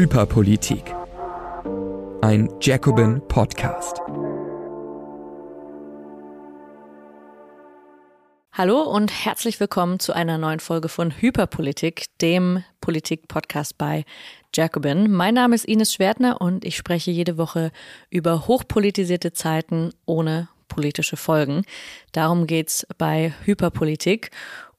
Hyperpolitik. Ein Jacobin Podcast. Hallo und herzlich willkommen zu einer neuen Folge von Hyperpolitik, dem Politik-Podcast bei Jacobin. Mein Name ist Ines Schwertner und ich spreche jede Woche über hochpolitisierte Zeiten ohne politische Folgen. Darum geht's bei Hyperpolitik.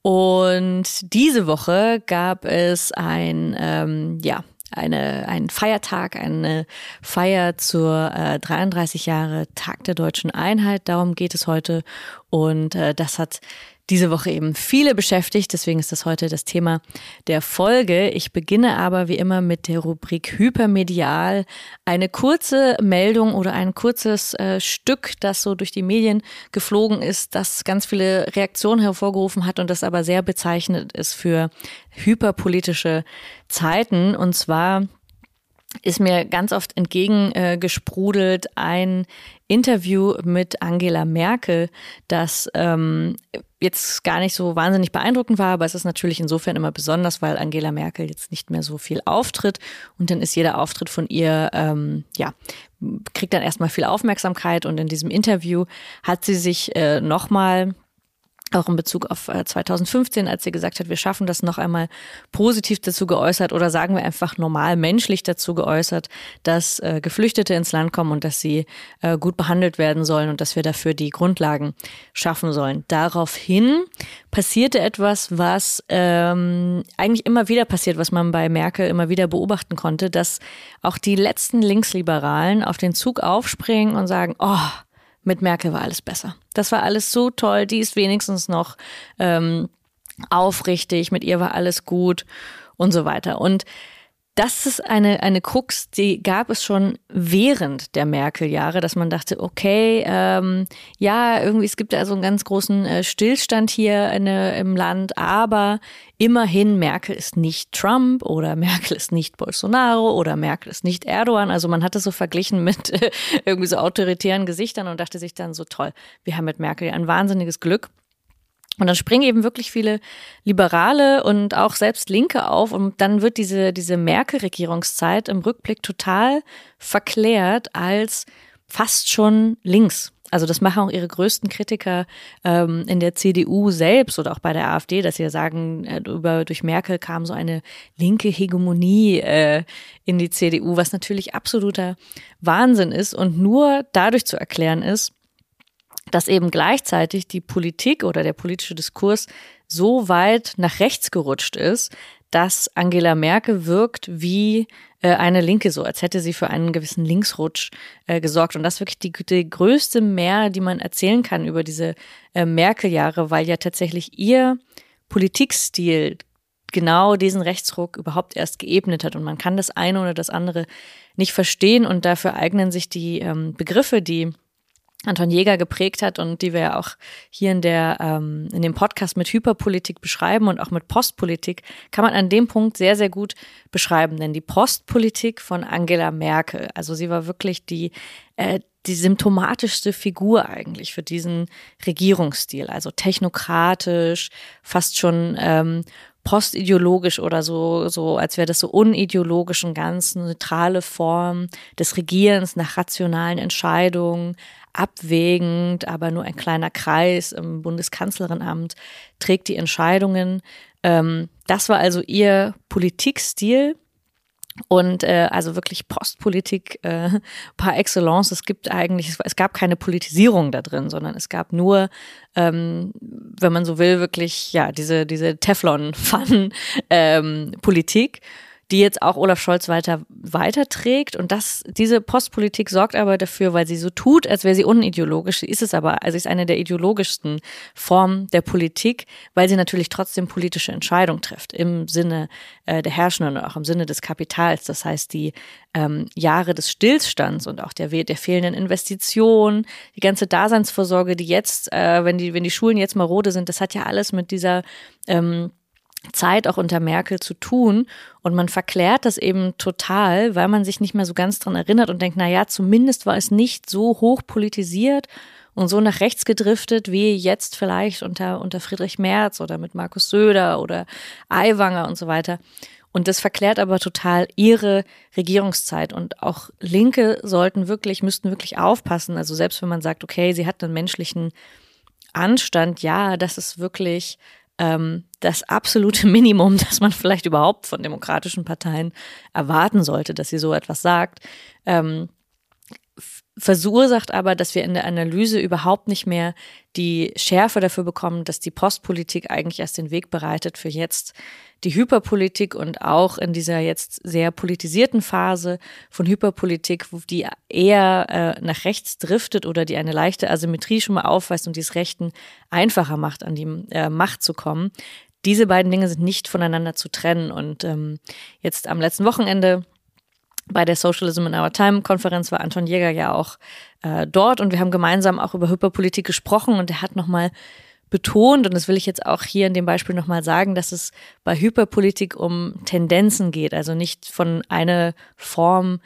Und diese Woche gab es ein, ähm, ja, eine, ein Feiertag, eine Feier zur äh, 33 Jahre Tag der deutschen Einheit. Darum geht es heute. Und äh, das hat diese Woche eben viele beschäftigt. Deswegen ist das heute das Thema der Folge. Ich beginne aber wie immer mit der Rubrik Hypermedial. Eine kurze Meldung oder ein kurzes äh, Stück, das so durch die Medien geflogen ist, das ganz viele Reaktionen hervorgerufen hat und das aber sehr bezeichnet ist für hyperpolitische Zeiten. Und zwar ist mir ganz oft entgegengesprudelt äh, ein Interview mit Angela Merkel, das ähm, jetzt gar nicht so wahnsinnig beeindruckend war, aber es ist natürlich insofern immer besonders, weil Angela Merkel jetzt nicht mehr so viel auftritt. Und dann ist jeder Auftritt von ihr, ähm, ja, kriegt dann erstmal viel Aufmerksamkeit. Und in diesem Interview hat sie sich äh, nochmal auch in Bezug auf 2015, äh, als sie gesagt hat, wir schaffen das noch einmal positiv dazu geäußert oder sagen wir einfach normal menschlich dazu geäußert, dass äh, Geflüchtete ins Land kommen und dass sie äh, gut behandelt werden sollen und dass wir dafür die Grundlagen schaffen sollen. Daraufhin passierte etwas, was ähm, eigentlich immer wieder passiert, was man bei Merkel immer wieder beobachten konnte, dass auch die letzten Linksliberalen auf den Zug aufspringen und sagen, oh, mit Merkel war alles besser. Das war alles so toll, die ist wenigstens noch ähm, aufrichtig, mit ihr war alles gut und so weiter. Und das ist eine, eine Krux, die gab es schon während der Merkel-Jahre, dass man dachte, okay, ähm, ja, irgendwie, es gibt da so einen ganz großen äh, Stillstand hier in, äh, im Land, aber immerhin, Merkel ist nicht Trump oder Merkel ist nicht Bolsonaro oder Merkel ist nicht Erdogan. Also man hat es so verglichen mit äh, irgendwie so autoritären Gesichtern und dachte sich dann so toll, wir haben mit Merkel ein wahnsinniges Glück. Und dann springen eben wirklich viele Liberale und auch selbst Linke auf und dann wird diese, diese Merkel-Regierungszeit im Rückblick total verklärt als fast schon links. Also das machen auch ihre größten Kritiker ähm, in der CDU selbst oder auch bei der AfD, dass sie sagen, äh, über durch Merkel kam so eine linke Hegemonie äh, in die CDU, was natürlich absoluter Wahnsinn ist und nur dadurch zu erklären ist, dass eben gleichzeitig die Politik oder der politische Diskurs so weit nach rechts gerutscht ist, dass Angela Merkel wirkt wie äh, eine Linke, so als hätte sie für einen gewissen Linksrutsch äh, gesorgt. Und das ist wirklich die, die größte Mehr, die man erzählen kann über diese äh, Merkel-Jahre, weil ja tatsächlich ihr Politikstil genau diesen Rechtsruck überhaupt erst geebnet hat. Und man kann das eine oder das andere nicht verstehen. Und dafür eignen sich die ähm, Begriffe, die Anton Jäger geprägt hat und die wir ja auch hier in der ähm, in dem Podcast mit Hyperpolitik beschreiben und auch mit Postpolitik, kann man an dem Punkt sehr sehr gut beschreiben, denn die Postpolitik von Angela Merkel, also sie war wirklich die äh, die symptomatischste Figur eigentlich für diesen Regierungsstil, also technokratisch, fast schon ähm, postideologisch oder so, so als wäre das so unideologisch und ganz neutrale Form des Regierens nach rationalen Entscheidungen, abwägend, aber nur ein kleiner Kreis im Bundeskanzlerinamt trägt die Entscheidungen. Ähm, das war also ihr Politikstil. Und äh, also wirklich Postpolitik äh, par excellence. Es gibt eigentlich, es gab keine Politisierung da drin, sondern es gab nur, ähm, wenn man so will, wirklich ja diese diese Teflon-Fun-Politik. Ähm, die jetzt auch Olaf Scholz weiter weiterträgt. Und das, diese Postpolitik sorgt aber dafür, weil sie so tut, als wäre sie unideologisch. Sie ist es aber, also ist eine der ideologischsten Formen der Politik, weil sie natürlich trotzdem politische Entscheidungen trifft im Sinne äh, der Herrschenden und auch im Sinne des Kapitals. Das heißt, die ähm, Jahre des Stillstands und auch der, der fehlenden Investitionen, die ganze Daseinsvorsorge, die jetzt, äh, wenn die, wenn die Schulen jetzt marode sind, das hat ja alles mit dieser ähm, Zeit auch unter Merkel zu tun. Und man verklärt das eben total, weil man sich nicht mehr so ganz dran erinnert und denkt, na ja, zumindest war es nicht so hoch politisiert und so nach rechts gedriftet wie jetzt vielleicht unter, unter Friedrich Merz oder mit Markus Söder oder Aiwanger und so weiter. Und das verklärt aber total ihre Regierungszeit. Und auch Linke sollten wirklich, müssten wirklich aufpassen. Also selbst wenn man sagt, okay, sie hat einen menschlichen Anstand, ja, das ist wirklich ähm, das absolute Minimum, das man vielleicht überhaupt von demokratischen Parteien erwarten sollte, dass sie so etwas sagt. Ähm, verursacht aber, dass wir in der Analyse überhaupt nicht mehr die Schärfe dafür bekommen, dass die Postpolitik eigentlich erst den Weg bereitet für jetzt die Hyperpolitik und auch in dieser jetzt sehr politisierten Phase von Hyperpolitik, die eher äh, nach rechts driftet oder die eine leichte Asymmetrie schon mal aufweist und dies Rechten einfacher macht, an die äh, Macht zu kommen. Diese beiden Dinge sind nicht voneinander zu trennen. Und ähm, jetzt am letzten Wochenende bei der Socialism in Our Time Konferenz war Anton Jäger ja auch äh, dort und wir haben gemeinsam auch über Hyperpolitik gesprochen und er hat nochmal betont, und das will ich jetzt auch hier in dem Beispiel nochmal sagen, dass es bei Hyperpolitik um Tendenzen geht, also nicht von einer Form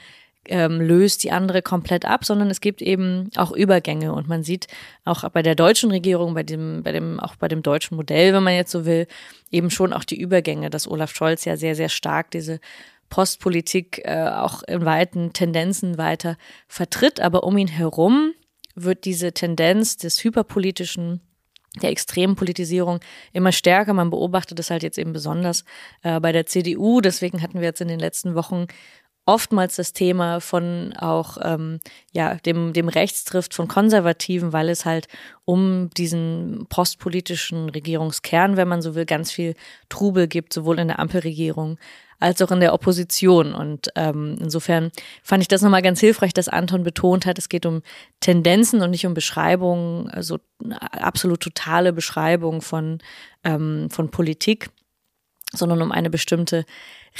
ähm, löst die andere komplett ab, sondern es gibt eben auch Übergänge. Und man sieht auch bei der deutschen Regierung, bei dem, bei dem, auch bei dem deutschen Modell, wenn man jetzt so will, eben schon auch die Übergänge, dass Olaf Scholz ja sehr, sehr stark diese Postpolitik äh, auch in weiten Tendenzen weiter vertritt. Aber um ihn herum wird diese Tendenz des hyperpolitischen der extremen Politisierung immer stärker. Man beobachtet es halt jetzt eben besonders äh, bei der CDU. Deswegen hatten wir jetzt in den letzten Wochen oftmals das Thema von auch ähm, ja dem dem Rechtstrift von Konservativen, weil es halt um diesen postpolitischen Regierungskern, wenn man so will, ganz viel Trubel gibt, sowohl in der Ampelregierung als auch in der Opposition. Und ähm, insofern fand ich das nochmal ganz hilfreich, dass Anton betont hat, es geht um Tendenzen und nicht um Beschreibungen, also absolut totale Beschreibung von, ähm, von Politik, sondern um eine bestimmte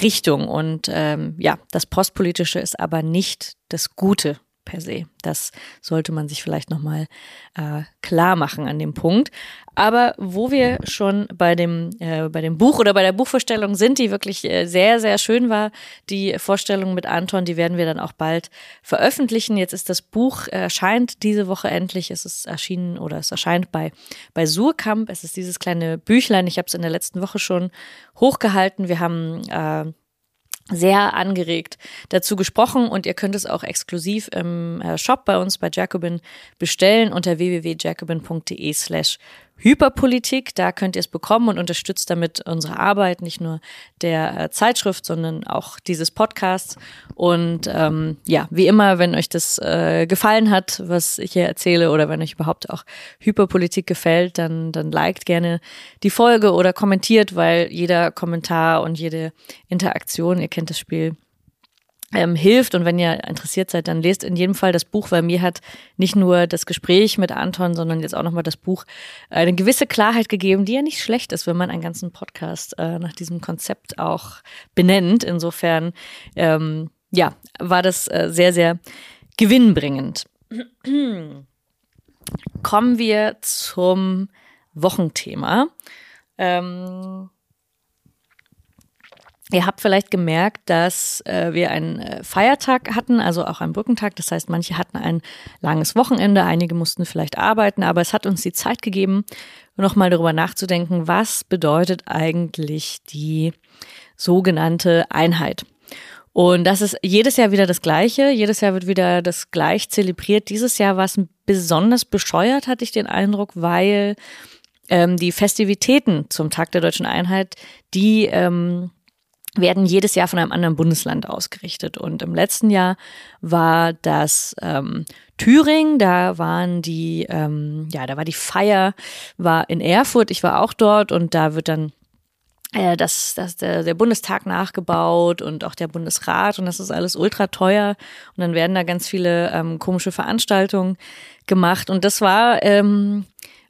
Richtung. Und ähm, ja, das Postpolitische ist aber nicht das Gute per se. Das sollte man sich vielleicht nochmal äh, klar machen an dem Punkt. Aber wo wir schon bei dem, äh, bei dem Buch oder bei der Buchvorstellung sind, die wirklich äh, sehr, sehr schön war, die Vorstellung mit Anton, die werden wir dann auch bald veröffentlichen. Jetzt ist das Buch erscheint diese Woche endlich. Es ist erschienen oder es erscheint bei, bei Surkamp. Es ist dieses kleine Büchlein. Ich habe es in der letzten Woche schon hochgehalten. Wir haben äh, sehr angeregt dazu gesprochen. Und ihr könnt es auch exklusiv im äh, Shop bei uns bei Jacobin bestellen unter www.jacobin.de slash Hyperpolitik. Da könnt ihr es bekommen und unterstützt damit unsere Arbeit, nicht nur der äh, Zeitschrift, sondern auch dieses Podcasts. Und ähm, ja, wie immer, wenn euch das äh, gefallen hat, was ich hier erzähle, oder wenn euch überhaupt auch Hyperpolitik gefällt, dann, dann liked gerne die Folge oder kommentiert, weil jeder Kommentar und jede Interaktion, ihr kennt das Spiel, ähm, hilft. Und wenn ihr interessiert seid, dann lest in jedem Fall das Buch, weil mir hat nicht nur das Gespräch mit Anton, sondern jetzt auch nochmal das Buch eine gewisse Klarheit gegeben, die ja nicht schlecht ist, wenn man einen ganzen Podcast äh, nach diesem Konzept auch benennt. Insofern, ähm, ja, war das äh, sehr, sehr gewinnbringend. Kommen wir zum Wochenthema. Ähm, Ihr habt vielleicht gemerkt, dass äh, wir einen äh, Feiertag hatten, also auch einen Brückentag. Das heißt, manche hatten ein langes Wochenende, einige mussten vielleicht arbeiten, aber es hat uns die Zeit gegeben, nochmal darüber nachzudenken, was bedeutet eigentlich die sogenannte Einheit. Und das ist jedes Jahr wieder das Gleiche. Jedes Jahr wird wieder das gleich zelebriert. Dieses Jahr war es besonders bescheuert, hatte ich den Eindruck, weil ähm, die Festivitäten zum Tag der deutschen Einheit, die ähm, werden jedes Jahr von einem anderen Bundesland ausgerichtet. Und im letzten Jahr war das ähm, Thüringen, da waren die, ähm, ja, da war die Feier, war in Erfurt, ich war auch dort und da wird dann äh, das, das, der, der Bundestag nachgebaut und auch der Bundesrat. Und das ist alles ultra teuer. Und dann werden da ganz viele ähm, komische Veranstaltungen gemacht. Und das war ähm,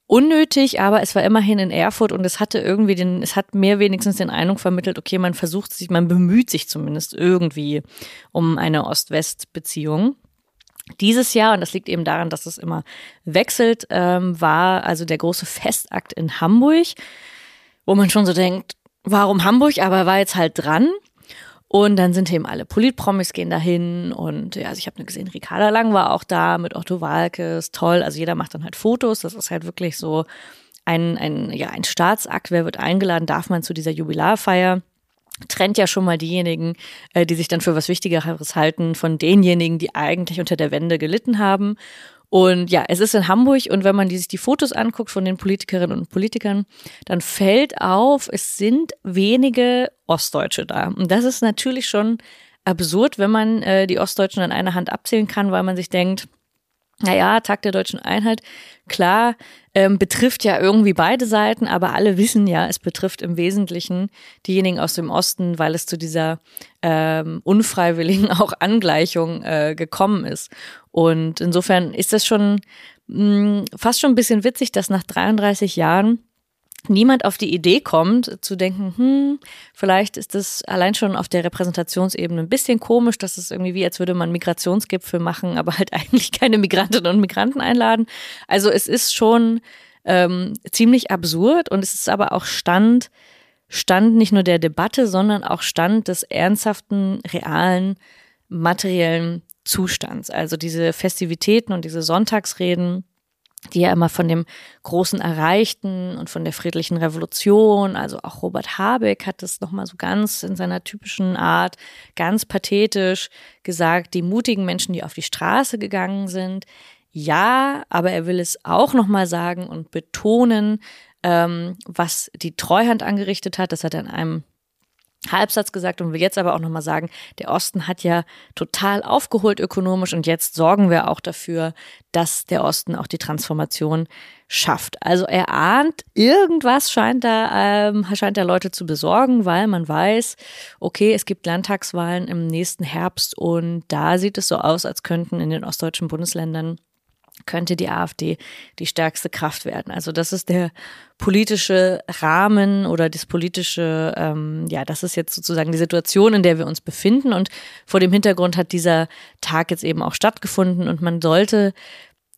unnötig, aber es war immerhin in Erfurt und es hatte irgendwie den, es hat mir wenigstens den Eindruck vermittelt, okay, man versucht sich, man bemüht sich zumindest irgendwie um eine Ost-West-Beziehung. Dieses Jahr, und das liegt eben daran, dass es immer wechselt, ähm, war also der große Festakt in Hamburg, wo man schon so denkt, warum Hamburg, aber war jetzt halt dran. Und dann sind eben alle Politpromis gehen dahin und ja, also ich habe gesehen, Ricarda Lang war auch da mit Otto Walkes, toll. Also jeder macht dann halt Fotos. Das ist halt wirklich so ein, ein, ja, ein Staatsakt. Wer wird eingeladen? Darf man zu dieser Jubilarfeier? trennt ja schon mal diejenigen, äh, die sich dann für was Wichtigeres halten, von denjenigen, die eigentlich unter der Wende gelitten haben. Und ja, es ist in Hamburg und wenn man sich die Fotos anguckt von den Politikerinnen und Politikern, dann fällt auf, es sind wenige Ostdeutsche da. Und das ist natürlich schon absurd, wenn man äh, die Ostdeutschen an einer Hand abzählen kann, weil man sich denkt, naja, Tag der deutschen Einheit, klar, ähm, betrifft ja irgendwie beide Seiten, aber alle wissen ja, es betrifft im Wesentlichen diejenigen aus dem Osten, weil es zu dieser ähm, unfreiwilligen auch Angleichung äh, gekommen ist. Und insofern ist das schon mh, mm, fast schon ein bisschen witzig, dass nach 33 Jahren niemand auf die Idee kommt, zu denken, hm, vielleicht ist das allein schon auf der Repräsentationsebene ein bisschen komisch, dass es irgendwie wie, als würde man Migrationsgipfel machen, aber halt eigentlich keine Migrantinnen und Migranten einladen. Also es ist schon ähm, ziemlich absurd und es ist aber auch Stand, Stand nicht nur der Debatte, sondern auch Stand des ernsthaften, realen, materiellen Zustands. Also diese Festivitäten und diese Sonntagsreden, die ja immer von dem großen Erreichten und von der friedlichen Revolution, also auch Robert Habeck hat das nochmal so ganz in seiner typischen Art, ganz pathetisch gesagt, die mutigen Menschen, die auf die Straße gegangen sind. Ja, aber er will es auch nochmal sagen und betonen, ähm, was die Treuhand angerichtet hat. Das hat er in einem Halbsatz gesagt und will jetzt aber auch nochmal sagen, der Osten hat ja total aufgeholt ökonomisch und jetzt sorgen wir auch dafür, dass der Osten auch die Transformation schafft. Also er ahnt, irgendwas scheint da, ähm, scheint der Leute zu besorgen, weil man weiß, okay, es gibt Landtagswahlen im nächsten Herbst und da sieht es so aus, als könnten in den ostdeutschen Bundesländern könnte die AfD die stärkste Kraft werden. Also das ist der politische Rahmen oder das politische, ähm, ja, das ist jetzt sozusagen die Situation, in der wir uns befinden. Und vor dem Hintergrund hat dieser Tag jetzt eben auch stattgefunden und man sollte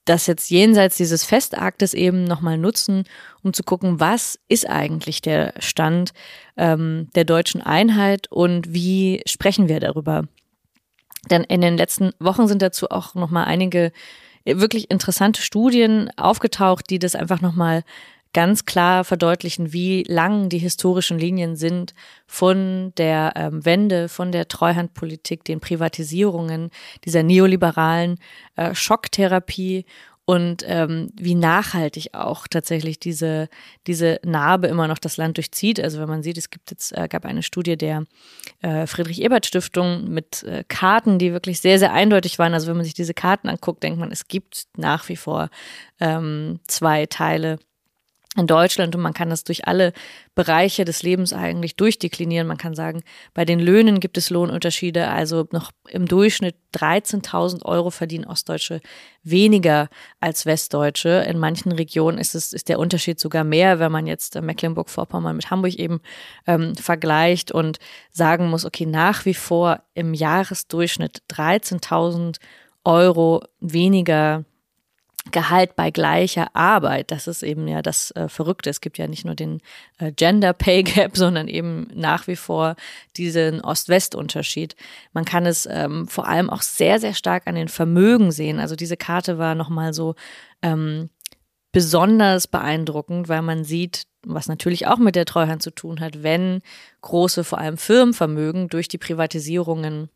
das jetzt jenseits dieses Festaktes eben nochmal nutzen, um zu gucken, was ist eigentlich der Stand ähm, der deutschen Einheit und wie sprechen wir darüber. Denn in den letzten Wochen sind dazu auch nochmal einige wirklich interessante Studien aufgetaucht, die das einfach nochmal ganz klar verdeutlichen, wie lang die historischen Linien sind von der ähm, Wende, von der Treuhandpolitik, den Privatisierungen, dieser neoliberalen äh, Schocktherapie und ähm, wie nachhaltig auch tatsächlich diese, diese Narbe immer noch das Land durchzieht. Also wenn man sieht, es gibt jetzt, äh, gab eine Studie der äh, Friedrich-Ebert-Stiftung mit äh, Karten, die wirklich sehr, sehr eindeutig waren. Also wenn man sich diese Karten anguckt, denkt man, es gibt nach wie vor ähm, zwei Teile in Deutschland und man kann das durch alle Bereiche des Lebens eigentlich durchdeklinieren. Man kann sagen, bei den Löhnen gibt es Lohnunterschiede, also noch im Durchschnitt 13.000 Euro verdienen Ostdeutsche weniger als Westdeutsche. In manchen Regionen ist es ist der Unterschied sogar mehr, wenn man jetzt Mecklenburg-Vorpommern mit Hamburg eben ähm, vergleicht und sagen muss, okay, nach wie vor im Jahresdurchschnitt 13.000 Euro weniger Gehalt bei gleicher Arbeit. Das ist eben ja das äh, Verrückte. Es gibt ja nicht nur den äh, Gender Pay Gap, sondern eben nach wie vor diesen Ost-West-Unterschied. Man kann es ähm, vor allem auch sehr, sehr stark an den Vermögen sehen. Also diese Karte war nochmal so ähm, besonders beeindruckend, weil man sieht, was natürlich auch mit der Treuhand zu tun hat, wenn große, vor allem Firmenvermögen durch die Privatisierungen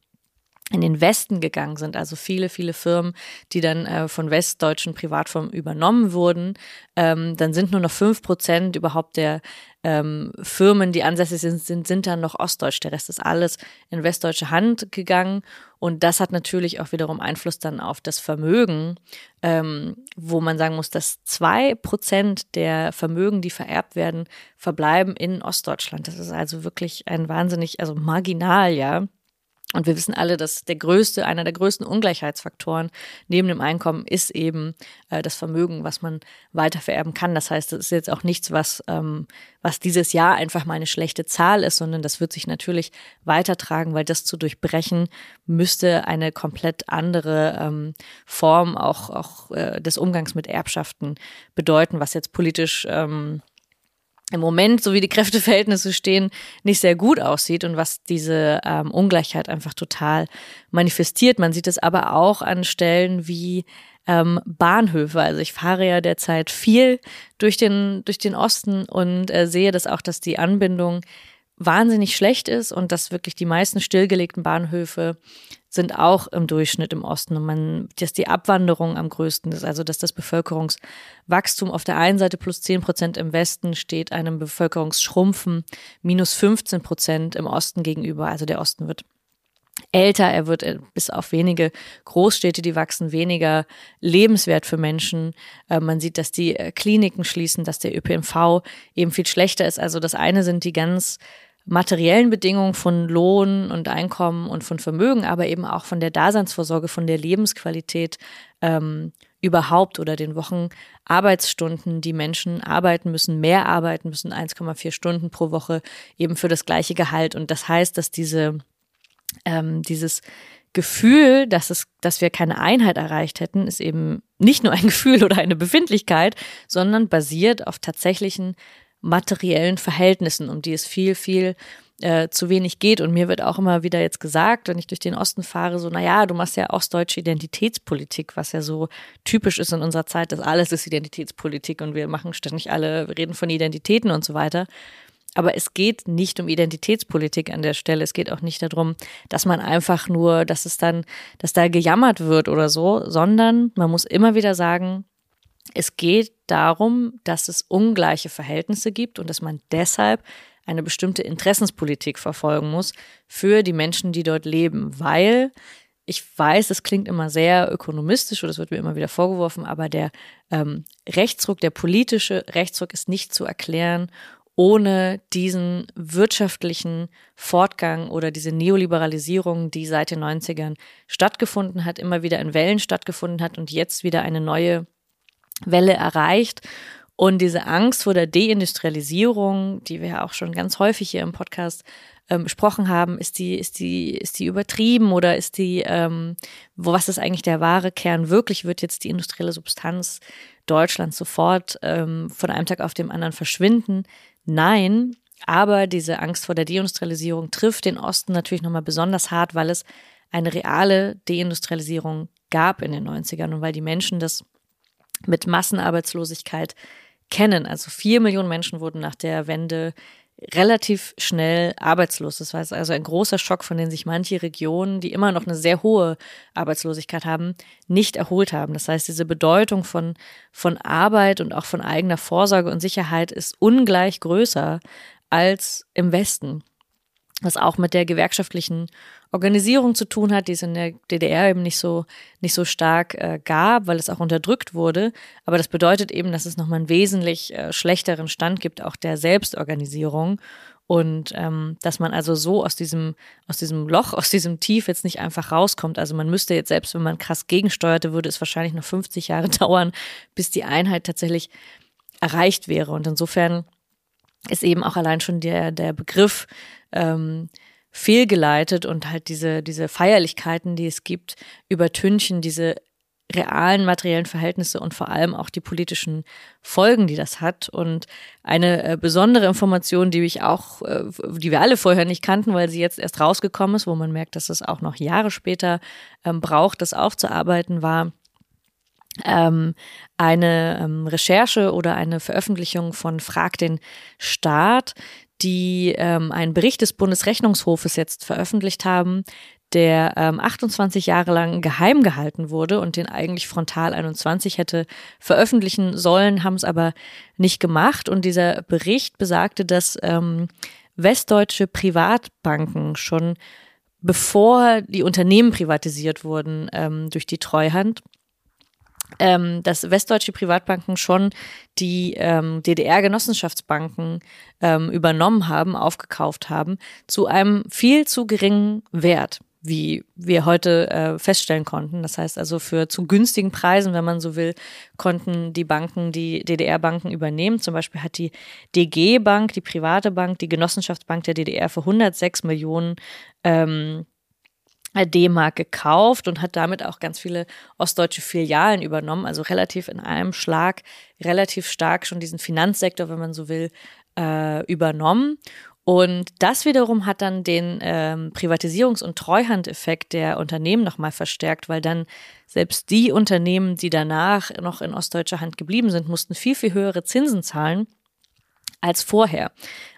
in den Westen gegangen sind, also viele, viele Firmen, die dann äh, von westdeutschen Privatfirmen übernommen wurden, ähm, dann sind nur noch fünf Prozent überhaupt der ähm, Firmen, die ansässig sind, sind, sind dann noch ostdeutsch. Der Rest ist alles in westdeutsche Hand gegangen und das hat natürlich auch wiederum Einfluss dann auf das Vermögen, ähm, wo man sagen muss, dass zwei Prozent der Vermögen, die vererbt werden, verbleiben in Ostdeutschland. Das ist also wirklich ein wahnsinnig, also marginal, ja. Und wir wissen alle, dass der größte, einer der größten Ungleichheitsfaktoren neben dem Einkommen ist eben äh, das Vermögen, was man weiter vererben kann. Das heißt, das ist jetzt auch nichts, was, ähm, was dieses Jahr einfach mal eine schlechte Zahl ist, sondern das wird sich natürlich weitertragen, weil das zu durchbrechen müsste eine komplett andere ähm, Form auch, auch äh, des Umgangs mit Erbschaften bedeuten, was jetzt politisch ähm, im Moment, so wie die Kräfteverhältnisse stehen, nicht sehr gut aussieht und was diese ähm, Ungleichheit einfach total manifestiert. Man sieht es aber auch an Stellen wie ähm, Bahnhöfe. Also ich fahre ja derzeit viel durch den, durch den Osten und äh, sehe das auch, dass die Anbindung wahnsinnig schlecht ist und dass wirklich die meisten stillgelegten Bahnhöfe sind auch im Durchschnitt im Osten und man, dass die Abwanderung am größten ist, also dass das Bevölkerungswachstum auf der einen Seite plus 10 Prozent im Westen steht einem Bevölkerungsschrumpfen minus 15 Prozent im Osten gegenüber. Also der Osten wird älter, er wird äh, bis auf wenige Großstädte, die wachsen, weniger lebenswert für Menschen. Äh, man sieht, dass die äh, Kliniken schließen, dass der ÖPNV eben viel schlechter ist. Also das eine sind die ganz materiellen Bedingungen von Lohn und Einkommen und von Vermögen, aber eben auch von der Daseinsvorsorge, von der Lebensqualität ähm, überhaupt oder den Wochenarbeitsstunden, die Menschen arbeiten müssen, mehr arbeiten müssen, 1,4 Stunden pro Woche eben für das gleiche Gehalt. Und das heißt, dass diese, ähm, dieses Gefühl, dass es, dass wir keine Einheit erreicht hätten, ist eben nicht nur ein Gefühl oder eine Befindlichkeit, sondern basiert auf tatsächlichen materiellen Verhältnissen, um die es viel, viel äh, zu wenig geht. Und mir wird auch immer wieder jetzt gesagt, wenn ich durch den Osten fahre, so, naja, du machst ja ostdeutsche Identitätspolitik, was ja so typisch ist in unserer Zeit, dass alles ist Identitätspolitik und wir machen ständig alle, wir reden von Identitäten und so weiter. Aber es geht nicht um Identitätspolitik an der Stelle. Es geht auch nicht darum, dass man einfach nur, dass es dann, dass da gejammert wird oder so, sondern man muss immer wieder sagen, es geht darum, dass es ungleiche Verhältnisse gibt und dass man deshalb eine bestimmte Interessenspolitik verfolgen muss für die Menschen, die dort leben, weil ich weiß, es klingt immer sehr ökonomistisch oder es wird mir immer wieder vorgeworfen, aber der ähm, Rechtsruck, der politische Rechtsruck ist nicht zu erklären ohne diesen wirtschaftlichen Fortgang oder diese Neoliberalisierung, die seit den 90ern stattgefunden hat, immer wieder in Wellen stattgefunden hat und jetzt wieder eine neue Welle erreicht. Und diese Angst vor der Deindustrialisierung, die wir ja auch schon ganz häufig hier im Podcast ähm, besprochen haben, ist die, ist die, ist die übertrieben oder ist die, ähm, wo, was ist eigentlich der wahre Kern? Wirklich wird jetzt die industrielle Substanz Deutschlands sofort ähm, von einem Tag auf den anderen verschwinden? Nein, aber diese Angst vor der Deindustrialisierung trifft den Osten natürlich nochmal besonders hart, weil es eine reale Deindustrialisierung gab in den 90ern und weil die Menschen das mit Massenarbeitslosigkeit kennen. Also vier Millionen Menschen wurden nach der Wende relativ schnell arbeitslos. Das war also ein großer Schock, von dem sich manche Regionen, die immer noch eine sehr hohe Arbeitslosigkeit haben, nicht erholt haben. Das heißt, diese Bedeutung von, von Arbeit und auch von eigener Vorsorge und Sicherheit ist ungleich größer als im Westen was auch mit der gewerkschaftlichen Organisierung zu tun hat, die es in der DDR eben nicht so nicht so stark äh, gab, weil es auch unterdrückt wurde. Aber das bedeutet eben, dass es nochmal einen wesentlich äh, schlechteren Stand gibt, auch der Selbstorganisierung und ähm, dass man also so aus diesem aus diesem Loch, aus diesem Tief jetzt nicht einfach rauskommt. Also man müsste jetzt selbst, wenn man krass gegensteuerte, würde es wahrscheinlich noch 50 Jahre dauern, bis die Einheit tatsächlich erreicht wäre. Und insofern ist eben auch allein schon der der Begriff ähm, fehlgeleitet und halt diese, diese Feierlichkeiten, die es gibt, übertünchen diese realen materiellen Verhältnisse und vor allem auch die politischen Folgen, die das hat. Und eine äh, besondere Information, die ich auch, äh, die wir alle vorher nicht kannten, weil sie jetzt erst rausgekommen ist, wo man merkt, dass es auch noch Jahre später ähm, braucht, das aufzuarbeiten, war ähm, eine ähm, Recherche oder eine Veröffentlichung von Frag den Staat, die ähm, einen Bericht des Bundesrechnungshofes jetzt veröffentlicht haben, der ähm, 28 Jahre lang geheim gehalten wurde und den eigentlich Frontal 21 hätte veröffentlichen sollen, haben es aber nicht gemacht. Und dieser Bericht besagte, dass ähm, westdeutsche Privatbanken schon bevor die Unternehmen privatisiert wurden ähm, durch die Treuhand, ähm, dass westdeutsche Privatbanken schon die ähm, DDR-Genossenschaftsbanken ähm, übernommen haben, aufgekauft haben, zu einem viel zu geringen Wert wie wir heute äh, feststellen konnten. Das heißt also für zu günstigen Preisen, wenn man so will, konnten die Banken die DDR-Banken übernehmen. Zum Beispiel hat die DG Bank, die private Bank, die Genossenschaftsbank der DDR für 106 Millionen ähm, D-Mark gekauft und hat damit auch ganz viele ostdeutsche Filialen übernommen, also relativ in einem Schlag, relativ stark schon diesen Finanzsektor, wenn man so will, äh, übernommen. Und das wiederum hat dann den ähm, Privatisierungs- und Treuhandeffekt der Unternehmen nochmal verstärkt, weil dann selbst die Unternehmen, die danach noch in ostdeutscher Hand geblieben sind, mussten viel, viel höhere Zinsen zahlen als vorher.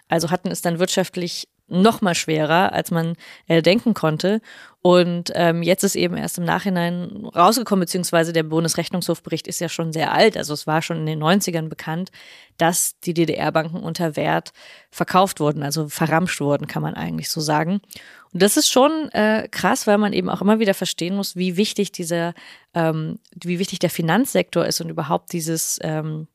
Also hatten es dann wirtschaftlich noch mal schwerer, als man äh, denken konnte. Und ähm, jetzt ist eben erst im Nachhinein rausgekommen, beziehungsweise der Bundesrechnungshofbericht ist ja schon sehr alt, also es war schon in den 90ern bekannt, dass die DDR-Banken unter Wert verkauft wurden, also verramscht wurden, kann man eigentlich so sagen. Und das ist schon äh, krass, weil man eben auch immer wieder verstehen muss, wie wichtig dieser, ähm, wie wichtig der Finanzsektor ist und überhaupt dieses ähm,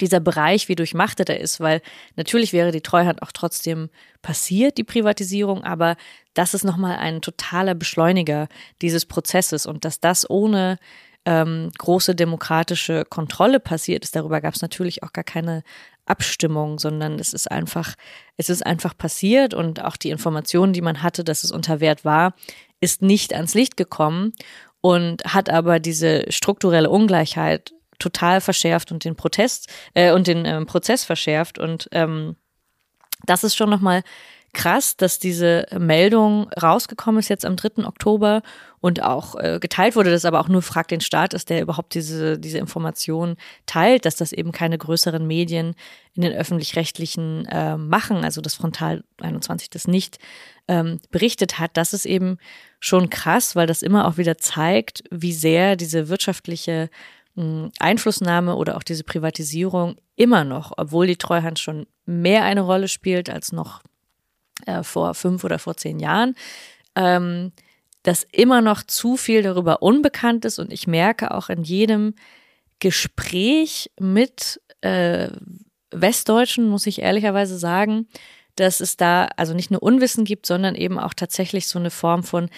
dieser Bereich, wie durchmachtet er ist, weil natürlich wäre die Treuhand auch trotzdem passiert, die Privatisierung, aber das ist nochmal ein totaler Beschleuniger dieses Prozesses. Und dass das ohne ähm, große demokratische Kontrolle passiert ist, darüber gab es natürlich auch gar keine Abstimmung, sondern es ist einfach, es ist einfach passiert und auch die Informationen, die man hatte, dass es unter Wert war, ist nicht ans Licht gekommen und hat aber diese strukturelle Ungleichheit total verschärft und den Protest äh, und den ähm, Prozess verschärft. Und ähm, das ist schon nochmal krass, dass diese Meldung rausgekommen ist jetzt am 3. Oktober und auch äh, geteilt wurde, dass aber auch nur Frag den Staat ist, der überhaupt diese, diese Information teilt, dass das eben keine größeren Medien in den öffentlich-rechtlichen äh, machen, also das Frontal 21 das nicht ähm, berichtet hat. Das ist eben schon krass, weil das immer auch wieder zeigt, wie sehr diese wirtschaftliche Einflussnahme oder auch diese Privatisierung immer noch, obwohl die Treuhand schon mehr eine Rolle spielt als noch äh, vor fünf oder vor zehn Jahren, ähm, dass immer noch zu viel darüber unbekannt ist und ich merke auch in jedem Gespräch mit äh, Westdeutschen, muss ich ehrlicherweise sagen, dass es da also nicht nur Unwissen gibt, sondern eben auch tatsächlich so eine Form von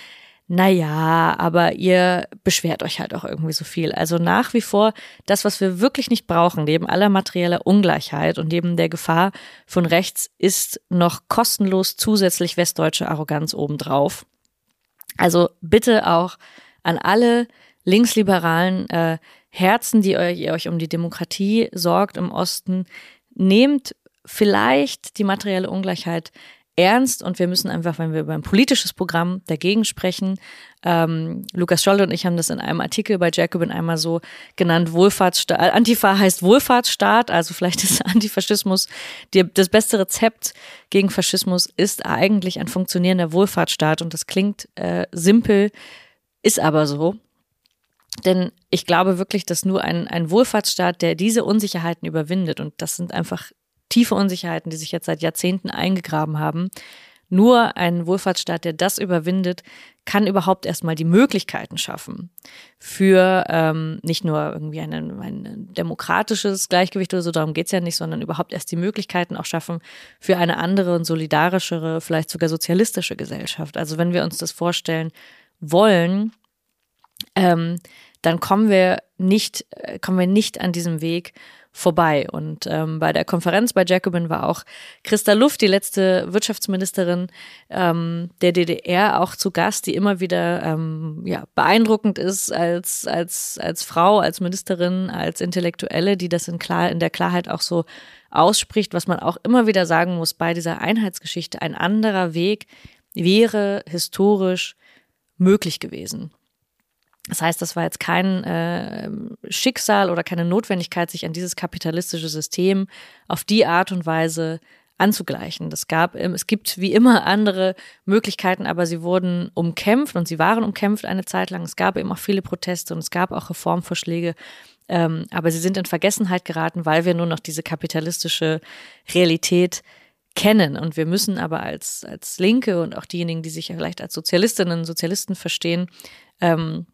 naja, aber ihr beschwert euch halt auch irgendwie so viel. Also nach wie vor das, was wir wirklich nicht brauchen, neben aller materieller Ungleichheit und neben der Gefahr von rechts, ist noch kostenlos zusätzlich westdeutsche Arroganz obendrauf. Also bitte auch an alle linksliberalen äh, Herzen, die euch, ihr euch um die Demokratie sorgt im Osten, nehmt vielleicht die materielle Ungleichheit ernst und wir müssen einfach, wenn wir über ein politisches Programm dagegen sprechen, ähm, Lukas Scholle und ich haben das in einem Artikel bei Jacobin einmal so genannt, Wohlfahrtsstaat, äh, Antifa heißt Wohlfahrtsstaat, also vielleicht ist Antifaschismus die, das beste Rezept gegen Faschismus ist eigentlich ein funktionierender Wohlfahrtsstaat und das klingt äh, simpel, ist aber so. Denn ich glaube wirklich, dass nur ein, ein Wohlfahrtsstaat, der diese Unsicherheiten überwindet, und das sind einfach tiefe Unsicherheiten, die sich jetzt seit Jahrzehnten eingegraben haben. Nur ein Wohlfahrtsstaat, der das überwindet, kann überhaupt erstmal die Möglichkeiten schaffen für ähm, nicht nur irgendwie ein, ein demokratisches Gleichgewicht oder so, darum geht's ja nicht, sondern überhaupt erst die Möglichkeiten auch schaffen für eine andere und solidarischere, vielleicht sogar sozialistische Gesellschaft. Also wenn wir uns das vorstellen wollen, ähm, dann kommen wir nicht, äh, kommen wir nicht an diesem Weg vorbei. Und ähm, bei der Konferenz bei Jacobin war auch Christa Luft, die letzte Wirtschaftsministerin ähm, der DDR, auch zu Gast, die immer wieder ähm, ja, beeindruckend ist als, als, als Frau, als Ministerin, als Intellektuelle, die das in, klar, in der Klarheit auch so ausspricht, was man auch immer wieder sagen muss bei dieser Einheitsgeschichte. Ein anderer Weg wäre historisch möglich gewesen. Das heißt, das war jetzt kein äh, Schicksal oder keine Notwendigkeit, sich an dieses kapitalistische System auf die Art und Weise anzugleichen. Das gab, ähm, es gibt wie immer andere Möglichkeiten, aber sie wurden umkämpft und sie waren umkämpft eine Zeit lang. Es gab eben auch viele Proteste und es gab auch Reformvorschläge, ähm, aber sie sind in Vergessenheit geraten, weil wir nur noch diese kapitalistische Realität kennen. Und wir müssen aber als, als Linke und auch diejenigen, die sich vielleicht als Sozialistinnen und Sozialisten verstehen, ähm,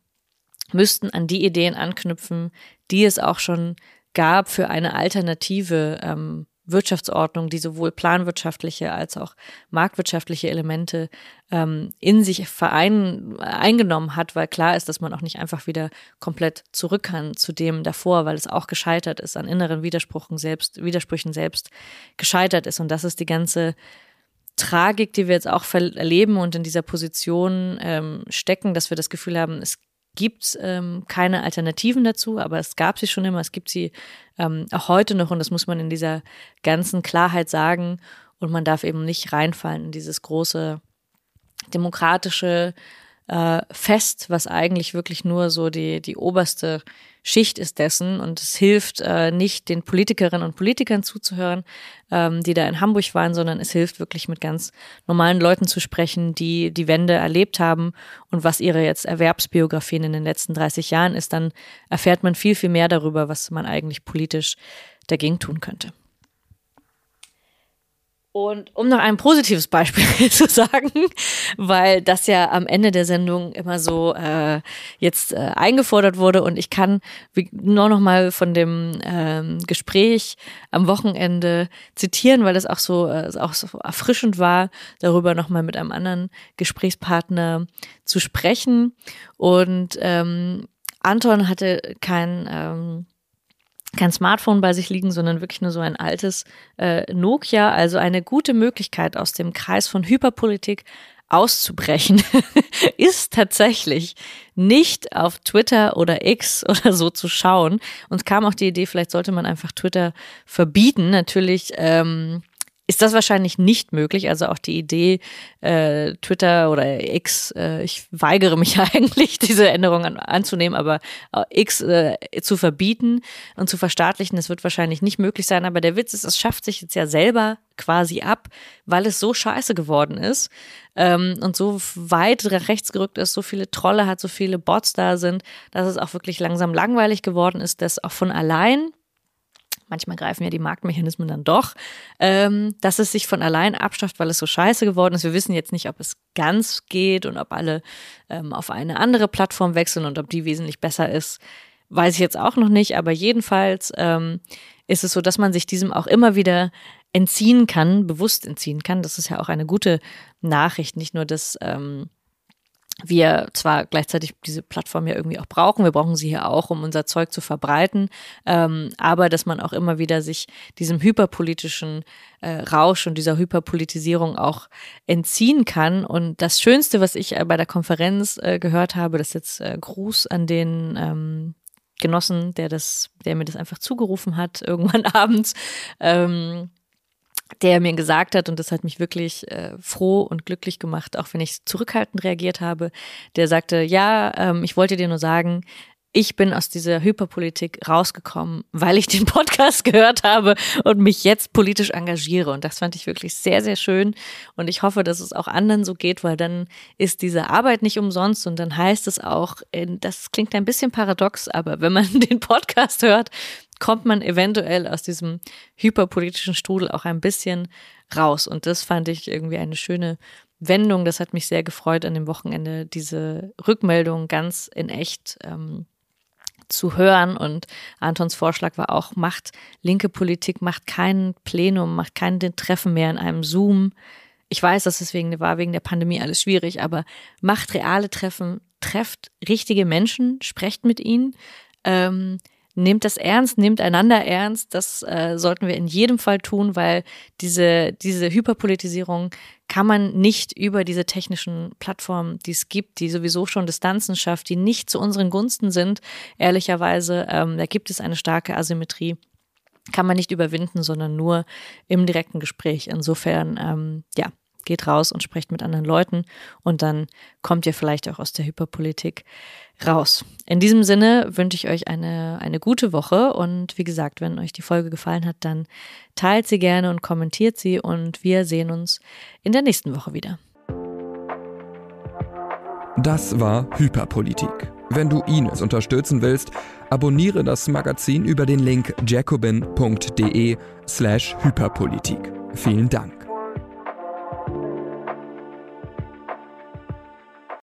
müssten an die Ideen anknüpfen, die es auch schon gab für eine alternative ähm, Wirtschaftsordnung, die sowohl planwirtschaftliche als auch marktwirtschaftliche Elemente ähm, in sich verein, eingenommen hat, weil klar ist, dass man auch nicht einfach wieder komplett zurück kann zu dem davor, weil es auch gescheitert ist, an inneren Widersprüchen selbst, Widersprüchen selbst gescheitert ist. Und das ist die ganze Tragik, die wir jetzt auch erleben und in dieser Position ähm, stecken, dass wir das Gefühl haben, es gibt ähm, keine Alternativen dazu, aber es gab sie schon immer, es gibt sie ähm, auch heute noch und das muss man in dieser ganzen Klarheit sagen. Und man darf eben nicht reinfallen in dieses große demokratische äh, Fest, was eigentlich wirklich nur so die, die oberste Schicht ist dessen und es hilft äh, nicht den Politikerinnen und Politikern zuzuhören, ähm, die da in Hamburg waren, sondern es hilft wirklich mit ganz normalen Leuten zu sprechen, die die Wende erlebt haben und was ihre jetzt Erwerbsbiografien in den letzten 30 Jahren ist, dann erfährt man viel, viel mehr darüber, was man eigentlich politisch dagegen tun könnte. Und um noch ein positives Beispiel zu sagen, weil das ja am Ende der Sendung immer so äh, jetzt äh, eingefordert wurde und ich kann nur noch mal von dem ähm, Gespräch am Wochenende zitieren, weil das auch so äh, auch so erfrischend war, darüber noch mal mit einem anderen Gesprächspartner zu sprechen. Und ähm, Anton hatte kein ähm, kein Smartphone bei sich liegen, sondern wirklich nur so ein altes äh, Nokia. Also eine gute Möglichkeit aus dem Kreis von Hyperpolitik auszubrechen, ist tatsächlich nicht auf Twitter oder X oder so zu schauen. Uns kam auch die Idee, vielleicht sollte man einfach Twitter verbieten. Natürlich ähm, ist das wahrscheinlich nicht möglich. Also auch die Idee, äh, Twitter oder X, äh, ich weigere mich eigentlich, diese Änderung an, anzunehmen, aber äh, X äh, zu verbieten und zu verstaatlichen, das wird wahrscheinlich nicht möglich sein. Aber der Witz ist, es schafft sich jetzt ja selber quasi ab, weil es so scheiße geworden ist ähm, und so weit rechts gerückt ist, so viele Trolle hat, so viele Bots da sind, dass es auch wirklich langsam langweilig geworden ist, dass auch von allein manchmal greifen ja die Marktmechanismen dann doch, ähm, dass es sich von allein abschafft, weil es so scheiße geworden ist. Wir wissen jetzt nicht, ob es ganz geht und ob alle ähm, auf eine andere Plattform wechseln und ob die wesentlich besser ist, weiß ich jetzt auch noch nicht. Aber jedenfalls ähm, ist es so, dass man sich diesem auch immer wieder entziehen kann, bewusst entziehen kann. Das ist ja auch eine gute Nachricht, nicht nur, dass ähm, wir zwar gleichzeitig diese Plattform ja irgendwie auch brauchen, wir brauchen sie hier auch, um unser Zeug zu verbreiten, ähm, aber dass man auch immer wieder sich diesem hyperpolitischen äh, Rausch und dieser Hyperpolitisierung auch entziehen kann. Und das Schönste, was ich äh, bei der Konferenz äh, gehört habe, das ist jetzt äh, Gruß an den ähm, Genossen, der das, der mir das einfach zugerufen hat, irgendwann abends. Ähm, der mir gesagt hat, und das hat mich wirklich äh, froh und glücklich gemacht, auch wenn ich zurückhaltend reagiert habe, der sagte, ja, ähm, ich wollte dir nur sagen, ich bin aus dieser Hyperpolitik rausgekommen, weil ich den Podcast gehört habe und mich jetzt politisch engagiere. Und das fand ich wirklich sehr, sehr schön. Und ich hoffe, dass es auch anderen so geht, weil dann ist diese Arbeit nicht umsonst und dann heißt es auch, das klingt ein bisschen paradox, aber wenn man den Podcast hört, kommt man eventuell aus diesem hyperpolitischen Strudel auch ein bisschen raus. Und das fand ich irgendwie eine schöne Wendung. Das hat mich sehr gefreut an dem Wochenende, diese Rückmeldung ganz in echt ähm, zu hören. Und Antons Vorschlag war auch, macht linke Politik, macht kein Plenum, macht kein Treffen mehr in einem Zoom. Ich weiß, dass es wegen, war wegen der Pandemie alles schwierig, aber macht reale Treffen, trefft richtige Menschen, sprecht mit ihnen. Ähm, nehmt das ernst, nehmt einander ernst. Das äh, sollten wir in jedem Fall tun, weil diese, diese Hyperpolitisierung kann man nicht über diese technischen Plattformen, die es gibt, die sowieso schon Distanzen schafft, die nicht zu unseren Gunsten sind, ehrlicherweise, ähm, da gibt es eine starke Asymmetrie kann man nicht überwinden, sondern nur im direkten Gespräch. Insofern, ähm, ja, geht raus und sprecht mit anderen Leuten und dann kommt ihr vielleicht auch aus der Hyperpolitik raus. In diesem Sinne wünsche ich euch eine, eine gute Woche und wie gesagt, wenn euch die Folge gefallen hat, dann teilt sie gerne und kommentiert sie und wir sehen uns in der nächsten Woche wieder. Das war Hyperpolitik. Wenn du Ines unterstützen willst, abonniere das Magazin über den Link jacobin.de slash Hyperpolitik. Vielen Dank.